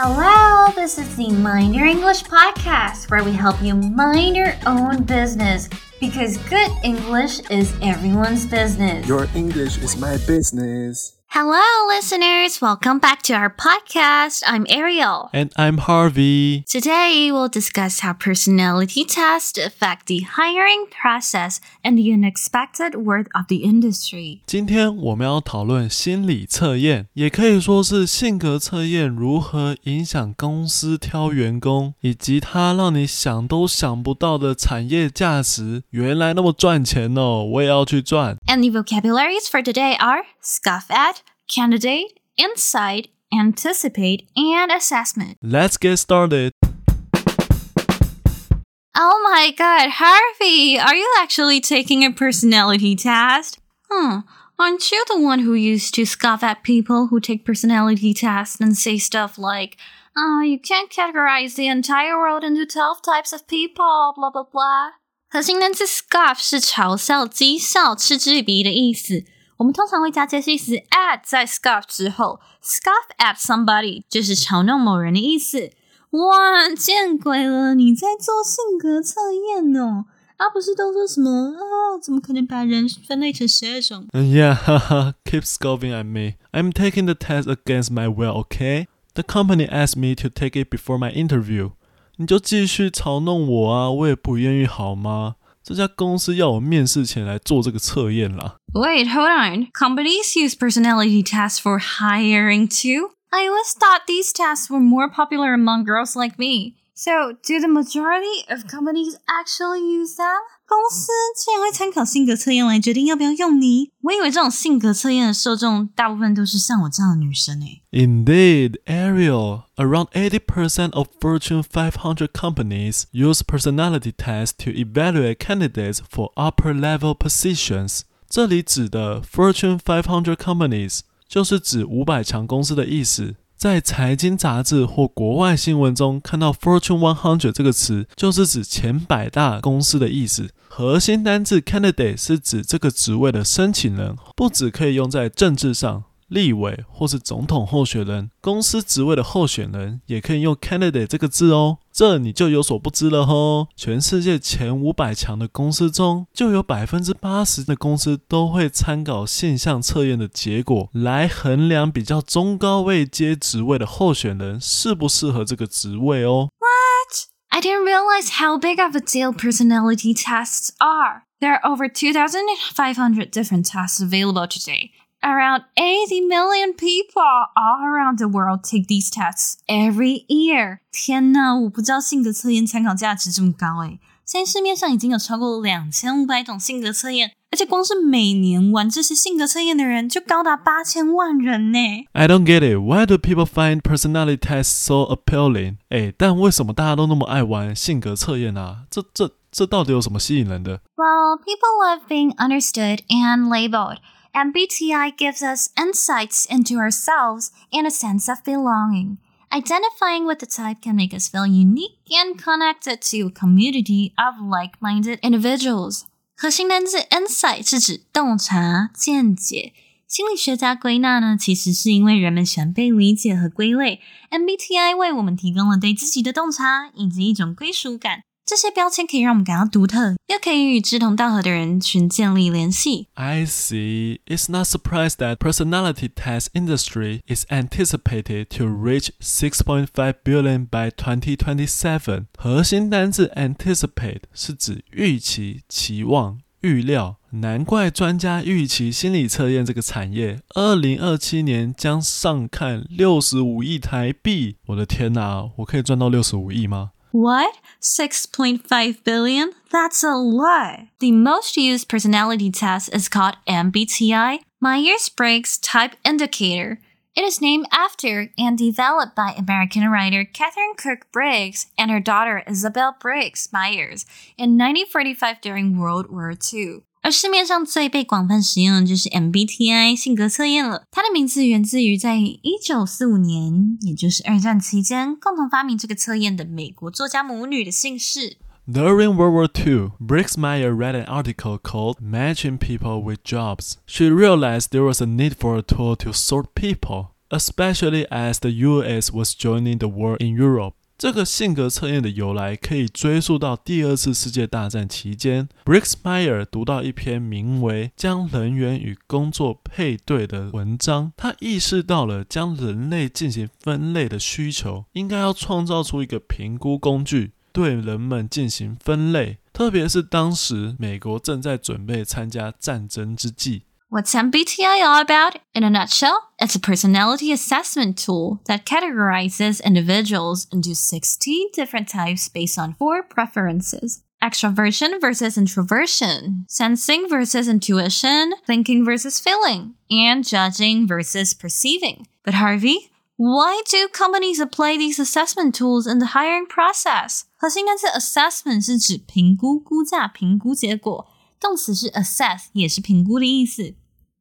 Hello, this is the Mind Your English podcast where we help you mind your own business because good English is everyone's business. Your English is my business. Hello, listeners. Welcome back to our podcast. I'm Ariel. And I'm Harvey. Today, we'll discuss how personality tests affect the hiring process and the unexpected worth of the industry. 今天我们要讨论心理测验，也可以说是性格测验如何影响公司挑员工，以及它让你想都想不到的产业价值，原来那么赚钱哦！我也要去赚。 And the vocabularies for today are scoff at, candidate, insight, anticipate, and assessment. Let's get started. Oh my god, Harvey, are you actually taking a personality test? Hmm, aren't you the one who used to scoff at people who take personality tests and say stuff like, oh, you can't categorize the entire world into 12 types of people, blah blah blah? 核心单词 scoff 是嘲笑、讥笑、嗤之以鼻的意思。 我们通常会加介系词 at 在 scoff 之后，scoff at somebody 就是嘲弄某人的意思。哇，见鬼了！你在做性格测验哦？啊，不是都说什么啊？怎么可能把人分类成十二种？ Yeah, haha, keep scoffing at me. I'm taking the test against my will, okay? The company asked me to take it before my interview. 你就继续嘲弄我啊，我也不愿意好吗？ 这家公司要我面试前来做这个测验啦。 Wait, hold on. Companies use personality tests for hiring too? I always thought these tests were more popular among girls like me. So, do the majority of companies actually use them? 公司竟然会参考性格测验来决定要不要用你？我以为这种性格测验的受众大部分都是像我这样的女生诶。 Indeed, Ariel, around 80% of Fortune 500 companies use personality tests to evaluate candidates for upper level positions. 这里指的 Fortune 500 companies 就是指五百强公司的意思。 在财经杂志或国外新闻中看到 Fortune One Hundred 这个词，就是指前百大公司的意思。核心单字 candidate 是指这个职位的申请人，不只可以用在政治上。立委或是总统候选人，公司职位的候选人也可以用 candidate 这个字哦。这你就有所不知了吼！全世界前五百强的公司中，就有百分之八十的公司都会参考现象测验的结果来衡量比较中高位阶职位的候选人适不适合这个职位哦。I didn't realize how big of a deal personality tests are. There are over 2,500 different tests available today. Around 80 million people all around the world take these tests every year. 天呐，我不知道性格测验参考价值这么高诶！现在市面上已经有超过两千五百种性格测验，而且光是每年玩这些性格测验的人就高达八千万人呢。 I don't get it. Why do people find personality tests so appealing? 哎，但为什么大家都那么爱玩性格测验啊？这这这到底有什么吸引人的？ Well, people love being understood and labeled. MBTI gives us insights into ourselves and a sense of belonging. Identifying with the type can make us feel unique and connected to a community of like-minded individuals. 核心单字 insight 是指洞察、见解。心理学家归纳呢，其实是因为人们喜欢被理解和归类。MBTI 为我们提供了对自己的洞察以及一种归属感。 这些标签可以让我们感到独特，又可以与志同道合的人群建立联系。I see. It's not surprised that personality test industry is anticipated to reach 6.5 billion by 2027. 核心单字 anticipate 是指预期、期望、预料。难怪专家预期心理测验这个产业，二零二七年将上看六十五亿台币。我的天哪，我可以赚到六十五亿吗？What? 6.5 billion? That's a lot. The most used personality test is called MBTI, Myers Briggs Type Indicator. It is named after and developed by American writer Katharine Cook Briggs and her daughter Isabel Briggs Myers in 1945 during World War II. 而市面上最被广泛使用的就是 MBTI 性格测验了。它的名字源自于在一九四五年，也就是二战期间，共同发明这个测验的美国作家母女的姓氏。During World War II, Briggs Myers read an article called Matching People with Jobs. She realized there was a need for a tool to sort people, especially as the US was joining the war in Europe. 这个性格测验的由来可以追溯到第二次世界大战期间，Brixmeyer 读到一篇名为《将人员与工作配对》的文章，他意识到了将人类进行分类的需求，应该要创造出一个评估工具，对人们进行分类，特别是当时美国正在准备参加战争之际。What's MBTI all about? In a nutshell, it's a personality assessment tool that categorizes individuals into 16 different types based on four preferences. Extroversion versus introversion, sensing versus intuition, thinking versus feeling, and judging versus perceiving. But Harvey, why do companies apply these assessment tools in the hiring process? 核心单词 assessment 是指评估、估价、评估结果。 动词是 assess，也是评估的意思。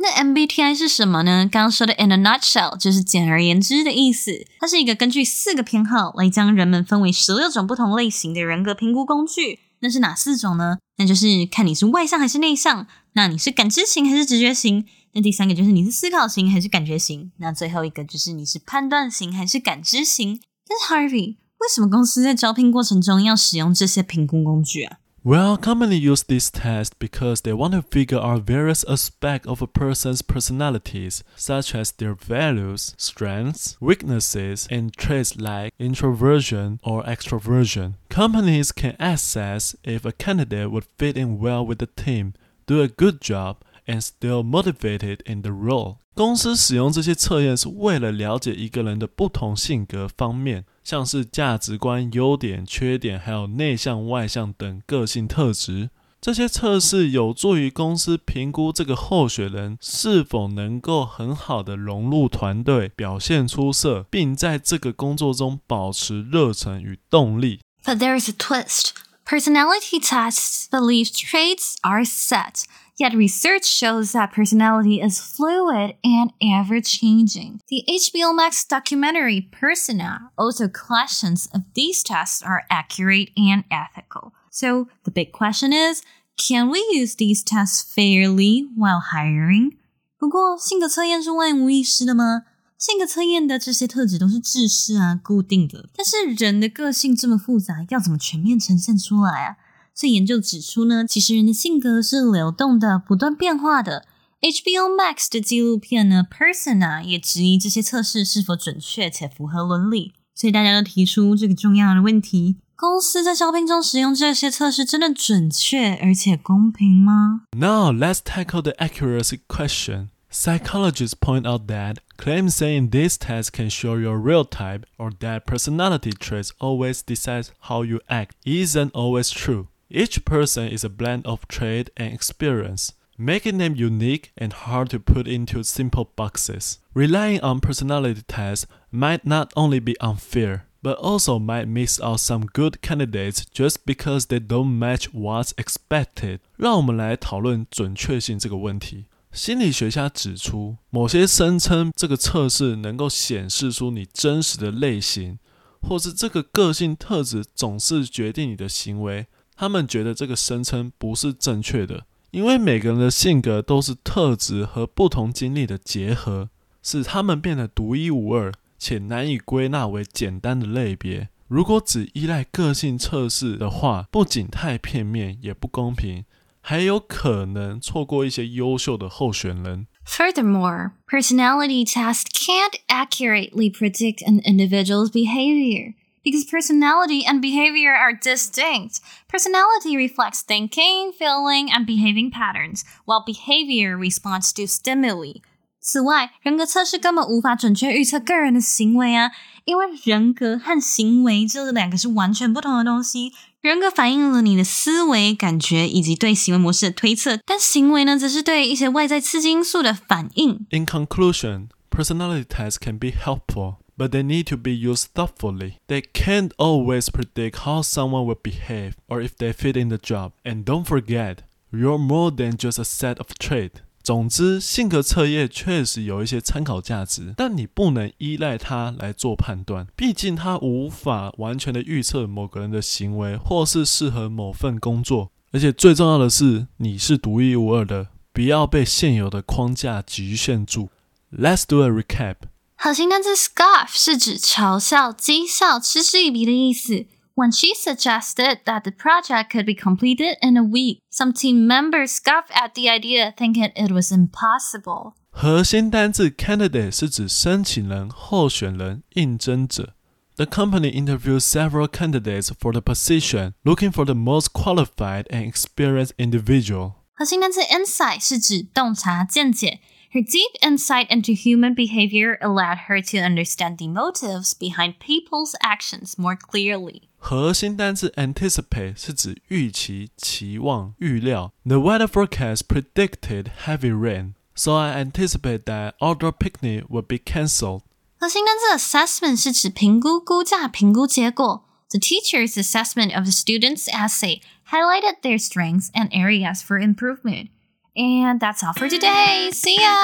那 MBTI 是什么呢？刚刚说的 in a nutshell 就是简而言之的意思。它是一个根据四个偏好来将人们分为十六种不同类型的人格评估工具。那是哪四种呢？那就是看你是外向还是内向，那你是感知型还是直觉型，那第三个就是你是思考型还是感觉型，那最后一个就是你是判断型还是感知型。但是 Harvey，为什么公司在招聘过程中要使用这些评估工具啊 ？Well, companies use this test because they want to figure out various aspects of a person's personalities, such as their values, strengths, weaknesses, and traits like introversion or extroversion. Companies can assess if a candidate would fit in well with the team, do a good job, and still motivated in the role. 公司使用这些测验是为了了解一个人的不同性格方面， 像是价值观、优点、缺点，还有内向、外向等个性特质。这些测试有助于公司评估这个候选人是否能够很好的融入团队、表现出色，并在这个工作中保持热忱与动力。But there is a twist. Personality tests believe traits are set. Yet research shows that personality is fluid and ever changing. The HBO Max documentary Persona also questions if these tests are accurate and ethical. So the big question is, can we use these tests fairly while hiring? 不过性格测验是万无一失的吗？性格测验的这些特质都是制式啊、固定的，但是人的个性这么复杂，要怎么全面呈现出来啊？ 所以研究指出呢，其实人的性格是流动的、不断变化的。HBO Max 的纪录片呢，Persona 也质疑这些测试是否准确且符合伦理。所以大家都提出这个重要的问题：公司在招聘中使用这些测试真的准确而且公平吗？Now let's tackle the accuracy question. Psychologists point out that claims saying this test can show your real type or that personality traits always decide how you act isn't always true. Each person is a blend of trait and experience, making them unique and hard to put into simple boxes. Relying on personality tests might not only be unfair, but also might miss out some good candidates just because they don't match what's expected. 让我们来讨论准确性这个问题。心理学家指出，某些声称这个测试能够显示出你真实的类型，或是这个个性特质总是决定你的行为。 他们觉得这个声称不是正确的，因为每个人的性格都是特质和不同经历的结合，使他们变得独一无二且难以归纳为简单的类别。如果只依赖个性测试的话，不仅太片面，也不公平，还有可能错过一些优秀的候选人。Furthermore, personality tests can't accurately predict an individual's behavior. because personality and behavior are distinct. Personality reflects thinking, feeling, and behaving patterns, while behavior responds to stimuli. 此外，人格测试根本无法准确预测个人的行为啊，因为人格和行为这两个是完全不同的东西。人格反映了你的思维、感觉以及对行为模式的推测，但行为呢，则是对一些外在刺激因素的反应。In conclusion, personality tests can be helpful But they need to be used thoughtfully. They can't always predict how someone will behave or if they fit in the job. And don't forget, you're more than just a set of traits. 总之，性格测验确实有一些参考价值，但你不能依赖它来做判断，毕竟它无法完全的预测某个人的行为或是适合某份工作。而且最重要的是，你是独一无二的，不要被现有的框架局限住。Let's do a recap. 核心单词 scoff 是指嘲笑、讥笑、嗤之以鼻的意思。When she suggested that the project could be completed in a week, some team members scoffed at the idea, thinking it was impossible. 核心单字 candidate 是指申请人、候选人、应征者。The company interviewed several candidates for the position, looking for the most qualified and experienced individual. 核心单词 insight 是指洞察、见解。 Her deep insight into human behavior allowed her to understand the motives behind people's actions more clearly. 核心单字 anticipate 是指预期、期望、预料。The weather forecast predicted heavy rain, so I anticipate that outdoor picnic will be cancelled. 核心单词 assessment 是指评估、估价、评估结果。The teacher's assessment of the student's essay highlighted their strengths and areas for improvement. And that's all for today. See ya!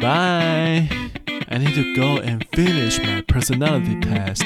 Bye! I need to go and finish my personality test.